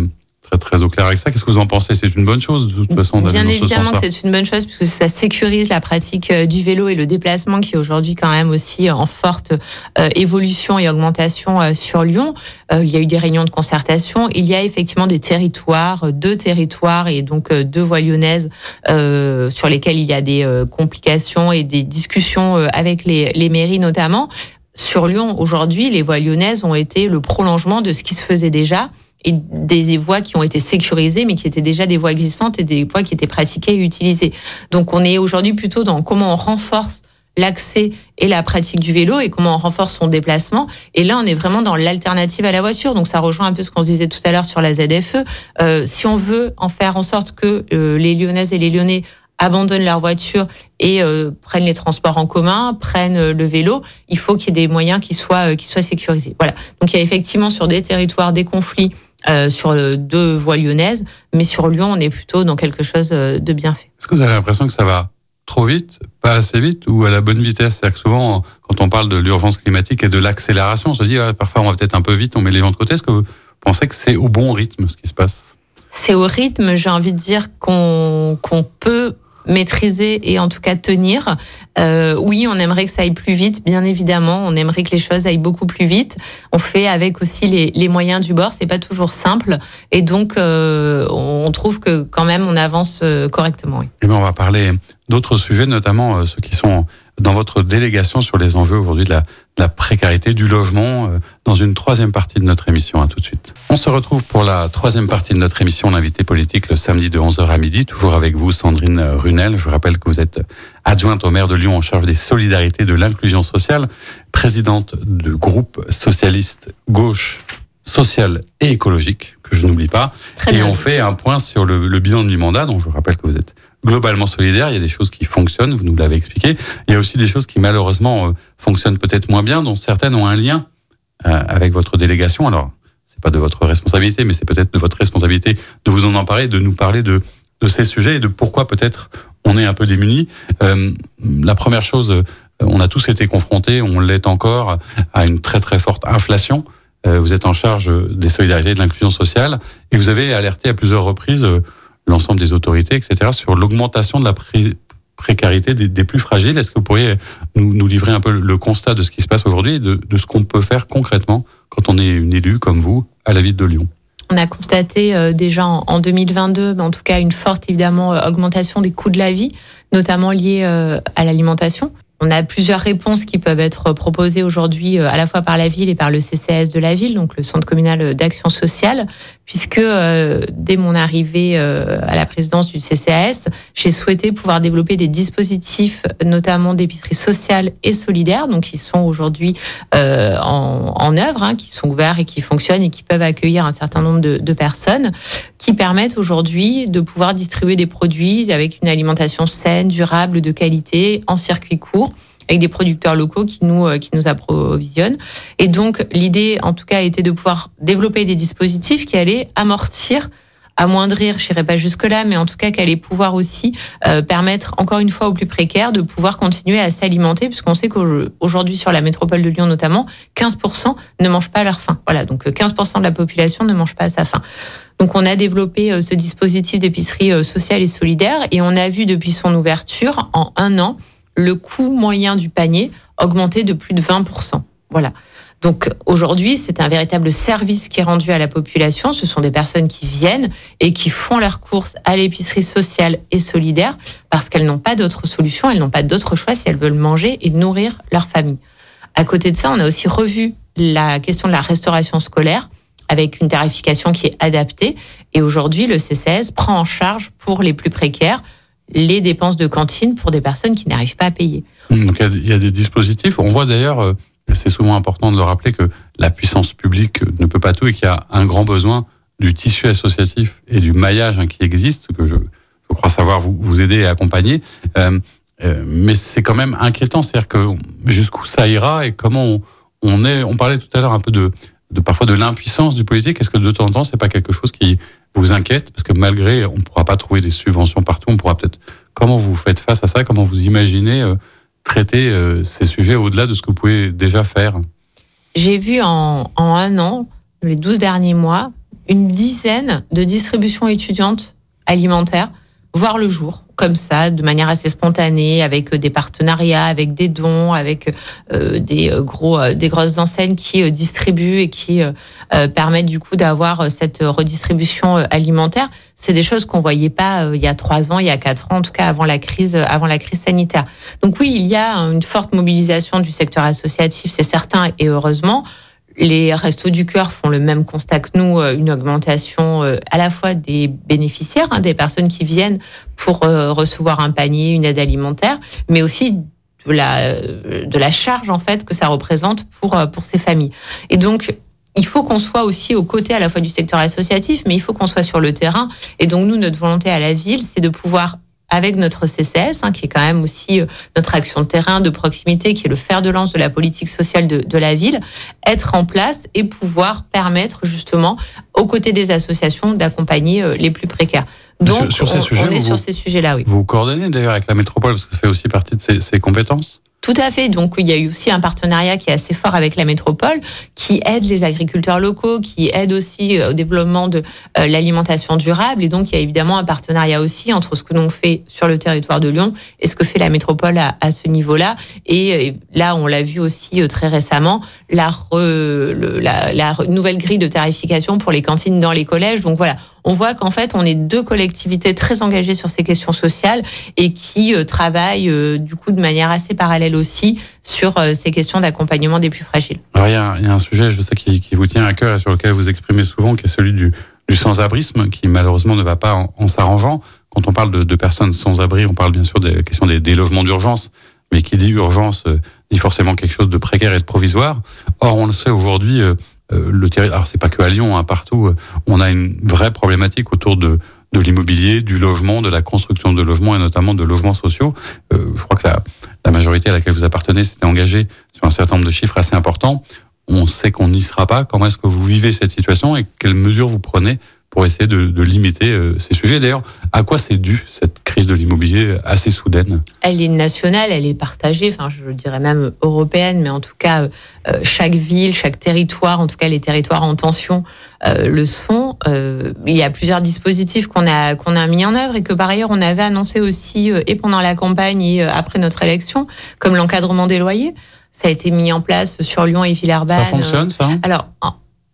euh, très, au clair avec ça. Qu'est-ce que vous en pensez? C'est une bonne chose de toute façon Bien évidemment c'est une bonne chose puisque ça sécurise la pratique euh, du vélo et le déplacement qui est aujourd'hui quand même aussi en forte euh, évolution et augmentation euh, sur Lyon. il y a eu des réunions de concertation. Il y a effectivement des territoires, deux territoires et donc deux voies lyonnaises sur lesquelles il y a des complications et des discussions avec les, les mairies notamment. Sur Lyon, aujourd'hui, les voies lyonnaises ont été le prolongement de ce qui se faisait déjà et des voies qui ont été sécurisées, mais qui étaient déjà des voies existantes et des voies qui étaient pratiquées et utilisées. Donc on est aujourd'hui plutôt dans comment on renforce l'accès et la pratique du vélo et comment on renforce son déplacement. Et là, on est vraiment dans l'alternative à la voiture. Donc ça rejoint un peu ce qu'on se disait tout à l'heure sur la ZFE. Euh, si on veut en faire en sorte que euh, les Lyonnaises et les Lyonnais abandonnent leur voiture et euh, prennent les transports en commun, prennent euh, le vélo, il faut qu'il y ait des moyens qui soient, qui soient sécurisés. Voilà. Donc il y a effectivement sur des territoires des conflits euh, sur deux voies lyonnaises, mais sur Lyon, on est plutôt dans quelque chose euh, de bien fait. Est-ce que vous avez l'impression que ça va trop vite, pas assez vite ou à la bonne vitesse? C'est-à-dire que souvent, quand on parle de l'urgence climatique et de l'accélération, on se dit parfois on va peut-être un peu vite, on met les gens de côté. Est-ce que vous pensez que c'est au bon rythme ce qui se passe? C'est au rythme, j'ai envie de dire qu'on qu'on peut maîtriser et en tout cas tenir. Euh, oui, on aimerait que ça aille plus vite, bien évidemment. On aimerait que les choses aillent beaucoup plus vite. On fait avec aussi les, moyens du bord. C'est pas toujours simple, et donc euh, on trouve que quand même on avance euh, correctement. Oui. Et eh bien, on va parler d'autres sujets, notamment euh, ceux qui sont dans votre délégation sur les enjeux aujourd'hui de la, la, précarité du logement euh, dans une troisième partie de notre émission. À tout de suite. On se retrouve pour la troisième partie de notre émission, l'invité politique, le samedi de 11h à midi, toujours avec vous, Sandrine Runel. Je vous rappelle que vous êtes adjointe au maire de Lyon en charge des solidarités, de l'inclusion sociale, présidente du groupe socialiste gauche sociale et écologique, que je n'oublie pas. Très et bien. on fait un point sur le, le bilan du mandat, donc je vous rappelle que vous êtes globalement solidaire. Il y a des choses qui fonctionnent, vous nous l'avez expliqué. Il y a aussi des choses qui malheureusement euh, fonctionnent peut-être moins bien, dont certaines ont un lien euh, avec votre délégation. Alors, c'est pas de votre responsabilité, mais c'est peut-être de votre responsabilité de vous en emparer, de nous parler de, de ces sujets et de pourquoi peut-être on est un peu démunis. Euh, la première chose, euh, on a tous été confrontés, on l'est encore, à une très très forte inflation. Euh, vous êtes en charge des solidarités et de l'inclusion sociale et vous avez alerté à plusieurs reprises euh, l'ensemble des autorités, etc., sur l'augmentation de la pré- précarité des, plus fragiles. Est-ce que vous pourriez nous, nous, livrer un peu le constat de ce qui se passe aujourd'hui et de, de ce qu'on peut faire concrètement quand on est une élue comme vous à la ville de Lyon? On a constaté euh, déjà en, en 2022, mais en tout cas une forte évidemment euh, augmentation des coûts de la vie, notamment liés euh, à l'alimentation. On a plusieurs réponses qui peuvent être proposées aujourd'hui à la fois par la ville et par le CCS de la ville, donc le Centre communal d'action sociale, puisque euh, dès mon arrivée euh, à la présidence du CCAS, j'ai souhaité pouvoir développer des dispositifs, notamment d'épicerie sociale et solidaire, donc qui sont aujourd'hui euh, en, en, œuvre, hein, qui sont ouverts et qui fonctionnent et qui peuvent accueillir un certain nombre de, de personnes, qui permettent aujourd'hui de pouvoir distribuer des produits avec une alimentation saine, durable, de qualité, en circuit court avec des producteurs locaux qui nous qui nous approvisionnent. Et donc l'idée, en tout cas, était de pouvoir développer des dispositifs qui allaient amortir amoindrir, je n'irai pas jusque-là, mais en tout cas qu'elle allait pouvoir aussi euh, permettre, encore une fois, aux plus précaires de pouvoir continuer à s'alimenter, puisqu'on sait qu'aujourd'hui, sur la métropole de Lyon notamment, 15% ne mangent pas à leur faim. Voilà, donc 15% de la population ne mange pas à sa faim. Donc on a développé euh, ce dispositif d'épicerie euh, sociale et solidaire, et on a vu depuis son ouverture, en un an, le coût moyen du panier augmenter de plus de 20%. Voilà. Donc aujourd'hui, c'est un véritable service qui est rendu à la population. Ce sont des personnes qui viennent et qui font leurs courses à l'épicerie sociale et solidaire parce qu'elles n'ont pas d'autre solution, elles n'ont pas d'autre choix si elles veulent manger et nourrir leur famille. À côté de ça, on a aussi revu la question de la restauration scolaire avec une tarification qui est adaptée. Et aujourd'hui, le CCS prend en charge pour les plus précaires les dépenses de cantine pour des personnes qui n'arrivent pas à payer. Donc il y a des dispositifs. On voit d'ailleurs c'est souvent important de le rappeler que la puissance publique ne peut pas tout et qu'il y a un grand besoin du tissu associatif et du maillage hein, qui existe, que je, crois savoir vous, aider et accompagner. Euh, euh, mais c'est quand même inquiétant, c'est-à-dire que jusqu'où ça ira et comment on, est. On parlait tout à l'heure un peu de, de parfois de l'impuissance du politique. Est-ce que de temps en temps, c'est pas quelque chose qui vous inquiète parce que malgré, on ne pourra pas trouver des subventions partout. On pourra peut-être. Comment vous faites face à ça? Comment vous imaginez euh, traiter euh, ces sujets au-delà de ce que vous pouvez déjà faire? J'ai vu en, en, un an, les 12 derniers mois, une dizaine de distributions étudiantes alimentaires voir le jour, comme ça, de manière assez spontanée, avec des partenariats, avec des dons, avec euh, des gros, euh, des grosses enseignes qui euh, distribuent et qui euh, permettent du coup d'avoir cette redistribution euh, alimentaire. C'est des choses qu'on voyait pas euh, il y a trois ans, il y a quatre ans, en tout cas avant la crise, avant la crise sanitaire. Donc oui, il y a une forte mobilisation du secteur associatif, c'est certain, et heureusement. Les restos du cœur font le même constat que nous, une augmentation à la fois des bénéficiaires, hein, des personnes qui viennent pour recevoir un panier, une aide alimentaire, mais aussi de la, de la charge en fait que ça représente pour, pour ces familles. Et donc, il faut qu'on soit aussi aux côtés à la fois du secteur associatif, mais il faut qu'on soit sur le terrain. Et donc, nous, notre volonté à la ville, c'est de pouvoir avec notre CCS, hein, qui est quand même aussi euh, notre action de terrain, de proximité, qui est le fer de lance de la politique sociale de, de, la ville, être en place et pouvoir permettre justement, aux côtés des associations, d'accompagner euh, les plus précaires. Donc, sur, sur ces on, sujets, on est vous, sur ces sujets-là, oui. Vous coordonnez d'ailleurs avec la métropole, parce que ça fait aussi partie de ses, ses compétences? Tout à fait. Donc il y a eu aussi un partenariat qui est assez fort avec la métropole, qui aide les agriculteurs locaux, qui aide aussi euh, au développement de euh, l'alimentation durable. Et donc il y a évidemment un partenariat aussi entre ce que l'on fait sur le territoire de Lyon et ce que fait la métropole à, ce niveau-là. Et, là, on l'a vu aussi euh, très récemment, la, la, la nouvelle grille de tarification pour les cantines dans les collèges. Donc voilà, on voit qu'en fait, on est deux collectivités très engagées sur ces questions sociales et qui euh, travaillent euh, du coup de manière assez parallèle aussi sur euh, ces questions d'accompagnement des plus fragiles. Alors, il, y a, il y a un sujet, je sais, qui, qui, vous tient à cœur et sur lequel vous exprimez souvent, qui est celui du, du sans-abrisme, qui malheureusement ne va pas en, s'arrangeant. Quand on parle de, de, personnes sans abri, on parle bien sûr des questions des, des logements d'urgence, mais qui dit urgence dit forcément quelque chose de précaire et de provisoire. Or, on le sait aujourd'hui, euh, le territoire, alors c'est pas que à Lyon, hein, partout, euh, on a une vraie problématique autour de de l'immobilier, du logement, de la construction de logements et notamment de logements sociaux. Euh, je crois que la, la, majorité à laquelle vous appartenez s'était engagée sur un certain nombre de chiffres assez importants. On sait qu'on n'y sera pas. Comment est-ce que vous vivez cette situation et quelles mesures vous prenez pour essayer de, de limiter euh, ces sujets. D'ailleurs, à quoi c'est dû cette crise de l'immobilier assez soudaine? Elle est nationale, elle est partagée, enfin je dirais même européenne, mais en tout cas euh, chaque ville, chaque territoire, en tout cas les territoires en tension euh, le sont. Euh, il y a plusieurs dispositifs qu'on a qu'on a mis en œuvre et que par ailleurs on avait annoncé aussi euh, et pendant la campagne et après notre élection, comme l'encadrement des loyers. Ça a été mis en place sur Lyon et Villeurbanne. Ça fonctionne, ça Alors,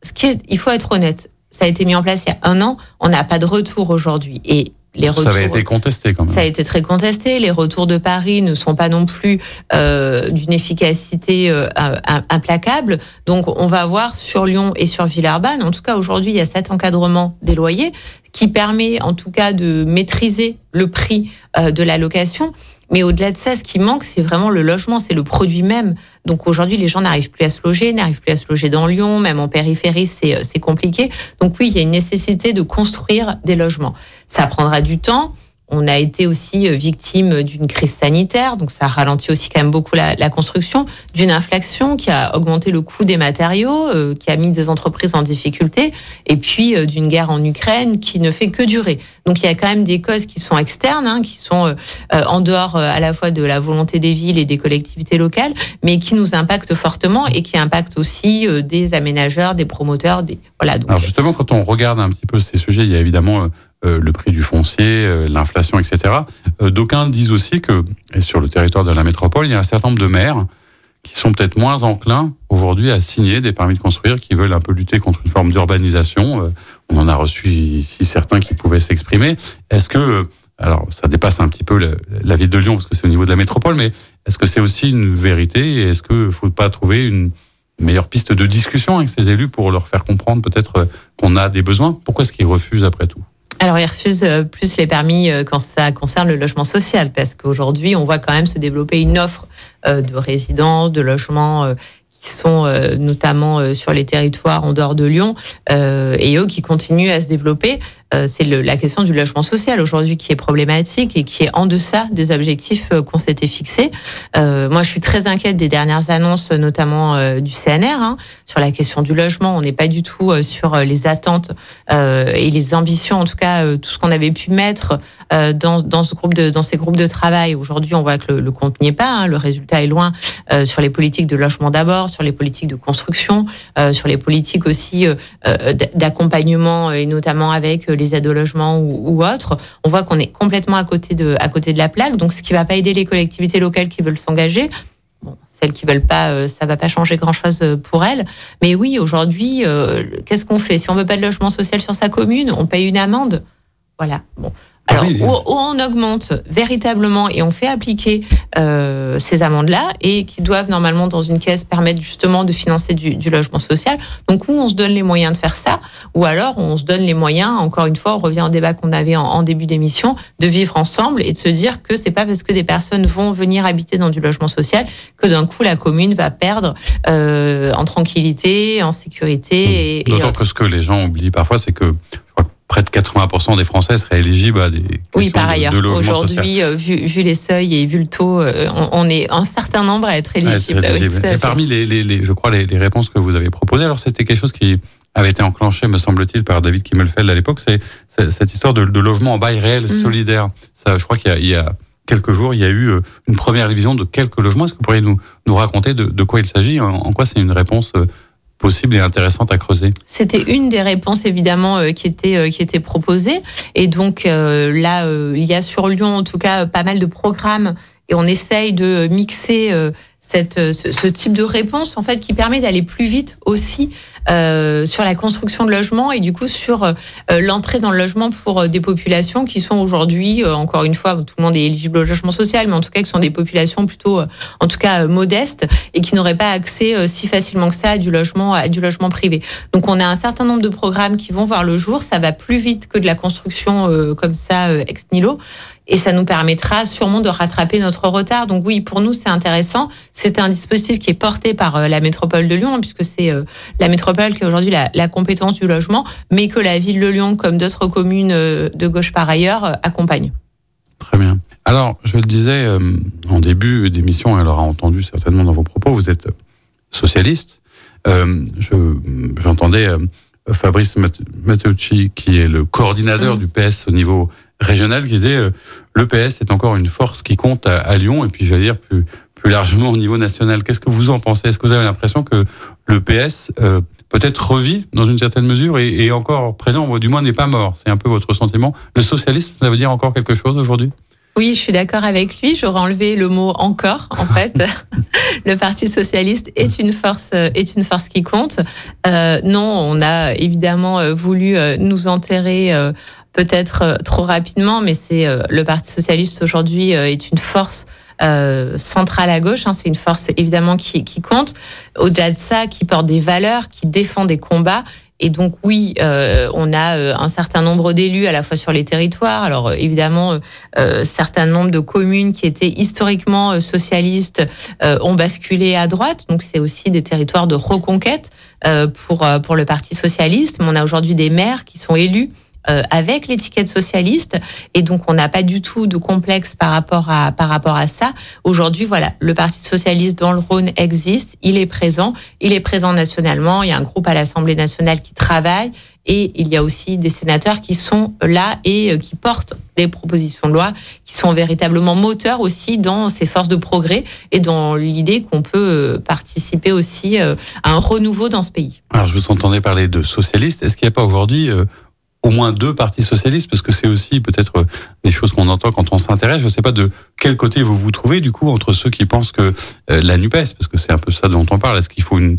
ce qui est, il faut être honnête ça a été mis en place il y a un an. On n'a pas de retour aujourd'hui. Et les retours, ça avait été contesté quand même. Ça a été très contesté. Les retours de Paris ne sont pas non plus euh, d'une efficacité euh, implacable. Donc on va voir sur Lyon et sur Villeurbanne. En tout cas aujourd'hui il y a cet encadrement des loyers qui permet en tout cas de maîtriser le prix euh, de la location. Mais au-delà de ça, ce qui manque, c'est vraiment le logement, c'est le produit même. Donc aujourd'hui, les gens n'arrivent plus à se loger, n'arrivent plus à se loger dans Lyon, même en périphérie, c'est euh, compliqué. Donc oui, il y a une nécessité de construire des logements. Ça prendra du temps. On a été aussi euh, victime d'une crise sanitaire, donc ça ralentit aussi quand même beaucoup la, construction, d'une inflation qui a augmenté le coût des matériaux, euh, qui a mis des entreprises en difficulté, et puis euh, d'une guerre en Ukraine qui ne fait que durer. Donc il y a quand même des causes qui sont externes, hein, qui sont en dehors à la fois de la volonté des villes et des collectivités locales, mais qui nous impactent fortement et qui impactent aussi des aménageurs, des promoteurs. Des... Voilà, Alors justement, quand on regarde un petit peu ces sujets, il y a évidemment euh, le prix du foncier, euh, l'inflation, etc. Euh, D'aucuns disent aussi que, sur le territoire de la métropole, il y a un certain nombre de maires qui sont peut-être moins enclins aujourd'hui à signer des permis de construire, qui veulent un peu lutter contre une forme d'urbanisation. On en a reçu ici certains qui pouvaient s'exprimer. Est-ce que, alors ça dépasse un petit peu la, la ville de Lyon parce que c'est au niveau de la métropole, mais est-ce que c'est aussi une vérité? Et est-ce qu'il ne faut pas trouver une meilleure piste de discussion avec ces élus pour leur faire comprendre peut-être qu'on a des besoins? Pourquoi est-ce qu'ils refusent après tout? Alors, ils refusent euh, plus les permis euh, quand ça concerne le logement social, parce qu'aujourd'hui, on voit quand même se développer une offre euh, de résidence, de logement qui sont notamment sur les territoires en dehors de Lyon, et eux qui continuent à se développer. C'est la question du logement social aujourd'hui qui est problématique et qui est en deçà des objectifs qu'on s'était fixés. moi, je suis très inquiète des dernières annonces, notamment du CNR, hein, sur la question du logement. On n'est pas du tout sur les attentes et les ambitions, en tout cas tout ce qu'on avait pu mettre dans, dans ce groupe de dans ces groupes de travail. Aujourd'hui, on voit que le, le compte n'y est pas. Hein, le résultat est loin euh, sur les politiques de logement d'abord, sur les politiques de construction, euh, sur les politiques aussi euh, d'accompagnement et notamment avec les aides au logement ou, ou autres. On voit qu'on est complètement à côté de à côté de la plaque. Donc, ce qui va pas aider les collectivités locales qui veulent s'engager. Bon, celles qui veulent pas, ça va pas changer grand-chose pour elles. Mais oui, aujourd'hui, euh, qu'est-ce qu'on fait? Si on veut pas de logement social sur sa commune, on paye une amende. Voilà. Bon, alors, où, où, on augmente véritablement et on fait appliquer euh, ces amendes-là et qui doivent normalement dans une caisse permettre justement de financer du, du, logement social. Donc, où on se donne les moyens de faire ça, ou alors on se donne les moyens, encore une fois, on revient au débat qu'on avait en, en début d'émission, de vivre ensemble et de se dire que c'est pas parce que des personnes vont venir habiter dans du logement social que d'un coup la commune va perdre euh, en tranquillité, en sécurité. D'autant que ce que les gens oublient parfois, c'est que près de 80% des Français seraient éligibles à des oui par ailleurs aujourd'hui euh, vu, vu, les seuils et vu le taux euh, on, on, est un certain nombre à être éligible, à être éligible. Oui, et parmi les, les, les, je crois les, les réponses que vous avez proposées alors c'était quelque chose qui avait été enclenché me semble-t-il par David Kimmelfeld à l'époque c'est cette histoire de, de, logement en bail réel mmh. solidaire ça je crois qu'il y, y, a quelques jours, il y a eu une première vision de quelques logements. Est-ce que vous pourriez nous, nous raconter de, de quoi il s'agit? En, quoi c'est une réponse possible et intéressante à creuser. C'était une des réponses évidemment qui était qui était proposée. Et donc là il y a sur Lyon en tout cas pas mal de programmes. Et on essaye de mixer cette, euh, ce, type de réponse en fait qui permet d'aller plus vite aussi euh, sur la construction de logements et du coup sur euh, l'entrée dans le logement pour des populations qui sont aujourd'hui encore une fois tout le monde est éligible au logement social mais en tout cas qui sont des populations plutôt en tout cas modestes et qui n'auraient pas accès si facilement que ça à du logement à du logement privé. Donc on a un certain nombre de programmes qui vont voir le jour, ça va plus vite que de la construction comme ça ex nihilo et ça nous permettra sûrement de rattraper notre retard. Donc oui, pour nous, c'est intéressant. C'est un dispositif qui est porté par euh, la métropole de Lyon, hein, puisque c'est euh, la métropole qui a aujourd'hui la, la, compétence du logement, mais que la ville de Lyon, comme d'autres communes euh, de gauche par ailleurs, accompagne. Très bien. Alors, je le disais en début d'émission, elle aura entendu certainement dans vos propos, vous êtes socialiste. J'entendais Fabrice Matteucci, qui est le coordinateur mmh. du PS au niveau régional qui disait euh, le PS est encore une force qui compte à, Lyon et puis j'allais dire plus plus largement au niveau national. Qu'est-ce que vous en pensez? Est-ce que vous avez l'impression que le PS euh, peut-être revit dans une certaine mesure et, et encore présent, ou du moins n'est pas mort? C'est un peu votre sentiment. Le socialisme, ça veut dire encore quelque chose aujourd'hui? Oui, je suis d'accord avec lui. J'aurais enlevé le mot encore. En fait, le Parti socialiste est une force, est une force qui compte. Euh, non, on a évidemment euh, voulu nous enterrer peut-être euh, trop rapidement, mais c'est euh, le Parti socialiste aujourd'hui euh, est une force centrale à gauche. Hein, c'est une force évidemment qui, qui compte. Au-delà de ça, qui porte des valeurs, qui défend des combats. Et donc oui, on a un certain nombre d'élus à la fois sur les territoires. Alors évidemment, euh, certain nombre de communes qui étaient historiquement socialistes ont basculé à droite. Donc c'est aussi des territoires de reconquête pour pour le Parti socialiste. Mais on a aujourd'hui des maires qui sont élus euh, avec l'étiquette socialiste et donc on n'a pas du tout de complexe par rapport à par rapport à ça. Aujourd'hui, voilà, le Parti socialiste dans le Rhône existe, il est présent, il est présent nationalement, il y a un groupe à l'Assemblée nationale qui travaille et il y a aussi des sénateurs qui sont là et euh, qui portent des propositions de loi qui sont véritablement moteurs aussi dans ces forces de progrès et dans l'idée qu'on peut euh, participer aussi à un renouveau dans ce pays. Alors je vous entendais parler de socialistes. Est-ce qu'il n'y a pas aujourd'hui au moins deux partis socialistes, parce que c'est aussi peut-être euh, des choses qu'on entend quand on s'intéresse. Je ne sais pas de quel côté vous vous trouvez, du coup, entre ceux qui pensent que euh, la NUPES, parce que c'est un peu ça dont on parle, est-ce qu'il faut une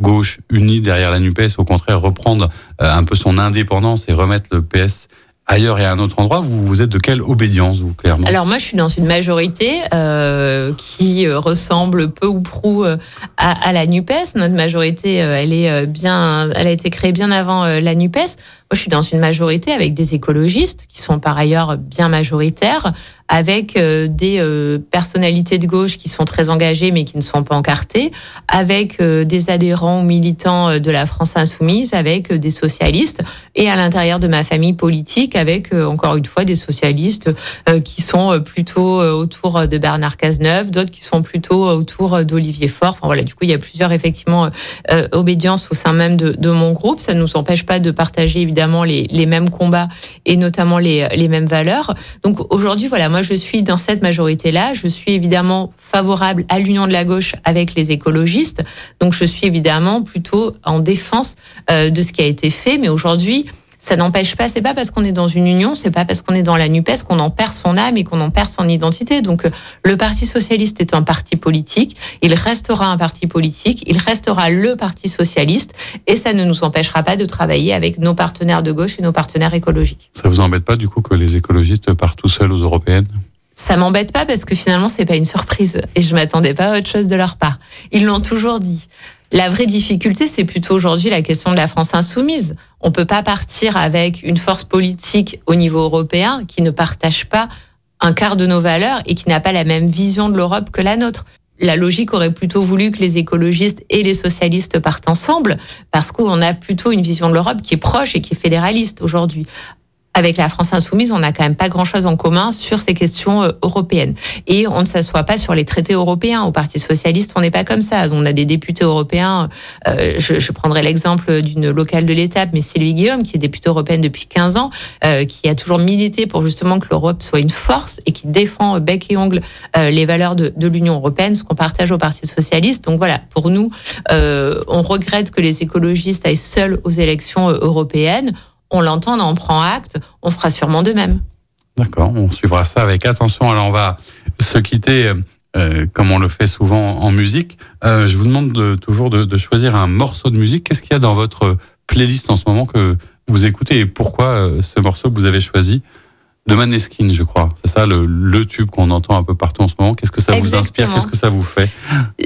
gauche unie derrière la NUPES, au contraire reprendre euh, un peu son indépendance et remettre le PS ailleurs et à un autre endroit, vous, vous êtes de quelle obédience, vous, clairement? Alors moi, je suis dans une majorité euh, qui euh, ressemble peu ou prou euh, à, à, la NUPES. Notre majorité, elle est bien, elle a été créée bien avant la NUPES. Moi, je suis dans une majorité avec des écologistes qui sont par ailleurs bien majoritaires, avec euh, des euh, personnalités de gauche qui sont très engagées mais qui ne sont pas encartées, avec euh, des adhérents ou militants de la France insoumise, avec des socialistes, et à l'intérieur de ma famille politique, avec encore une fois des socialistes qui sont plutôt autour de Bernard Cazeneuve, d'autres qui sont plutôt autour d'Olivier Faure. Enfin voilà, du coup il y a plusieurs effectivement obédiences au sein même de, mon groupe. Ça ne nous empêche pas de partager évidemment les, les mêmes combats et notamment les, les mêmes valeurs. Donc aujourd'hui voilà moi, je suis dans cette majorité-là. Je suis évidemment favorable à l'union de la gauche avec les écologistes. Donc, je suis évidemment plutôt en défense euh, de ce qui a été fait. Mais aujourd'hui, ça n'empêche pas, c'est pas parce qu'on est dans une union, c'est pas parce qu'on est dans la NUPES qu'on en perd son âme et qu'on en perd son identité. Donc, euh, le Parti Socialiste est un parti politique, il restera un parti politique, il restera le Parti Socialiste et ça ne nous empêchera pas de travailler avec nos partenaires de gauche et nos partenaires écologiques. Ça vous embête pas, du coup, que les écologistes partent tout seuls aux européennes? ça m'embête pas parce que finalement c'est pas une surprise et je m'attendais pas à autre chose de leur part. Ils l'ont toujours dit. La vraie difficulté, c'est plutôt aujourd'hui la question de la France insoumise. On peut pas partir avec une force politique au niveau européen qui ne partage pas un quart de nos valeurs et qui n'a pas la même vision de l'Europe que la nôtre. La logique aurait plutôt voulu que les écologistes et les socialistes partent ensemble parce qu'on a plutôt une vision de l'Europe qui est proche et qui est fédéraliste aujourd'hui avec la France insoumise, on n'a quand même pas grand-chose en commun sur ces questions européennes. Et on ne s'assoit pas sur les traités européens. Au Parti socialiste, on n'est pas comme ça. On a des députés européens. je, je prendrai l'exemple d'une locale de l'étape, mais Sylvie Guillaume, qui est députée européenne depuis 15 ans, qui a toujours milité pour justement que l'Europe soit une force et qui défend bec et ongle les valeurs de, de l'Union européenne, ce qu'on partage au Parti socialiste. Donc voilà, pour nous, euh, on regrette que les écologistes aillent seuls aux élections euh, européennes. On l'entend, on en prend acte. On fera sûrement de même. D'accord, on suivra ça avec attention. Alors on va se quitter. Euh, comme on le fait souvent en musique, je vous demande toujours de, choisir un morceau de musique. Qu'est-ce qu'il y a dans votre playlist en ce moment que vous écoutez et pourquoi ce morceau que vous avez choisi? De Maneskin, je crois. C'est ça le, tube qu'on entend un peu partout en ce moment. Qu'est-ce que ça vous inspire? Qu'est-ce que ça vous fait?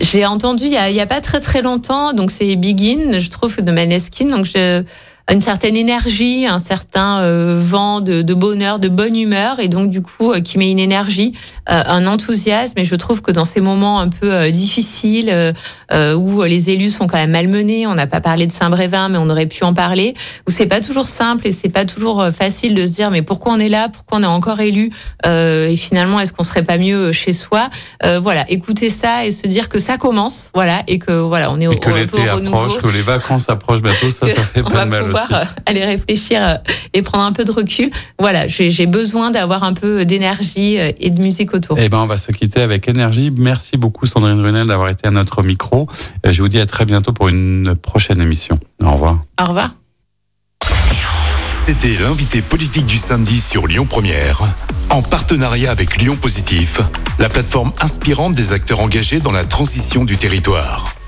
J'ai entendu il y, a, il y a pas très très longtemps, donc c'est Begin, je trouve, de Maneskin. Donc je une certaine énergie, un certain euh, vent de, de, bonheur, de bonne humeur, et donc du coup euh, qui met une énergie, euh, un enthousiasme. Et je trouve que dans ces moments un peu difficiles, où les élus sont quand même malmenés, on n'a pas parlé de Saint-Brévin, mais on aurait pu en parler, où c'est pas toujours simple et c'est pas toujours facile de se dire mais pourquoi on est là, pourquoi on est encore élu, et finalement est-ce qu'on serait pas mieux chez soi? Voilà, écouter ça et se dire que ça commence, voilà, et que voilà, on est au, et que l'été approche, que les vacances approchent bientôt, ça, ça fait pas de mal aussi. Euh, aller réfléchir euh, et prendre un peu de recul. Voilà, j'ai besoin d'avoir un peu d'énergie euh, et de musique autour. Eh ben, on va se quitter avec énergie. Merci beaucoup, Sandrine Runel, d'avoir été à notre micro. Je vous dis à très bientôt pour une prochaine émission. Au revoir. Au revoir. C'était l'invité politique du samedi sur Lyon Première, en partenariat avec Lyon Positif, la plateforme inspirante des acteurs engagés dans la transition du territoire.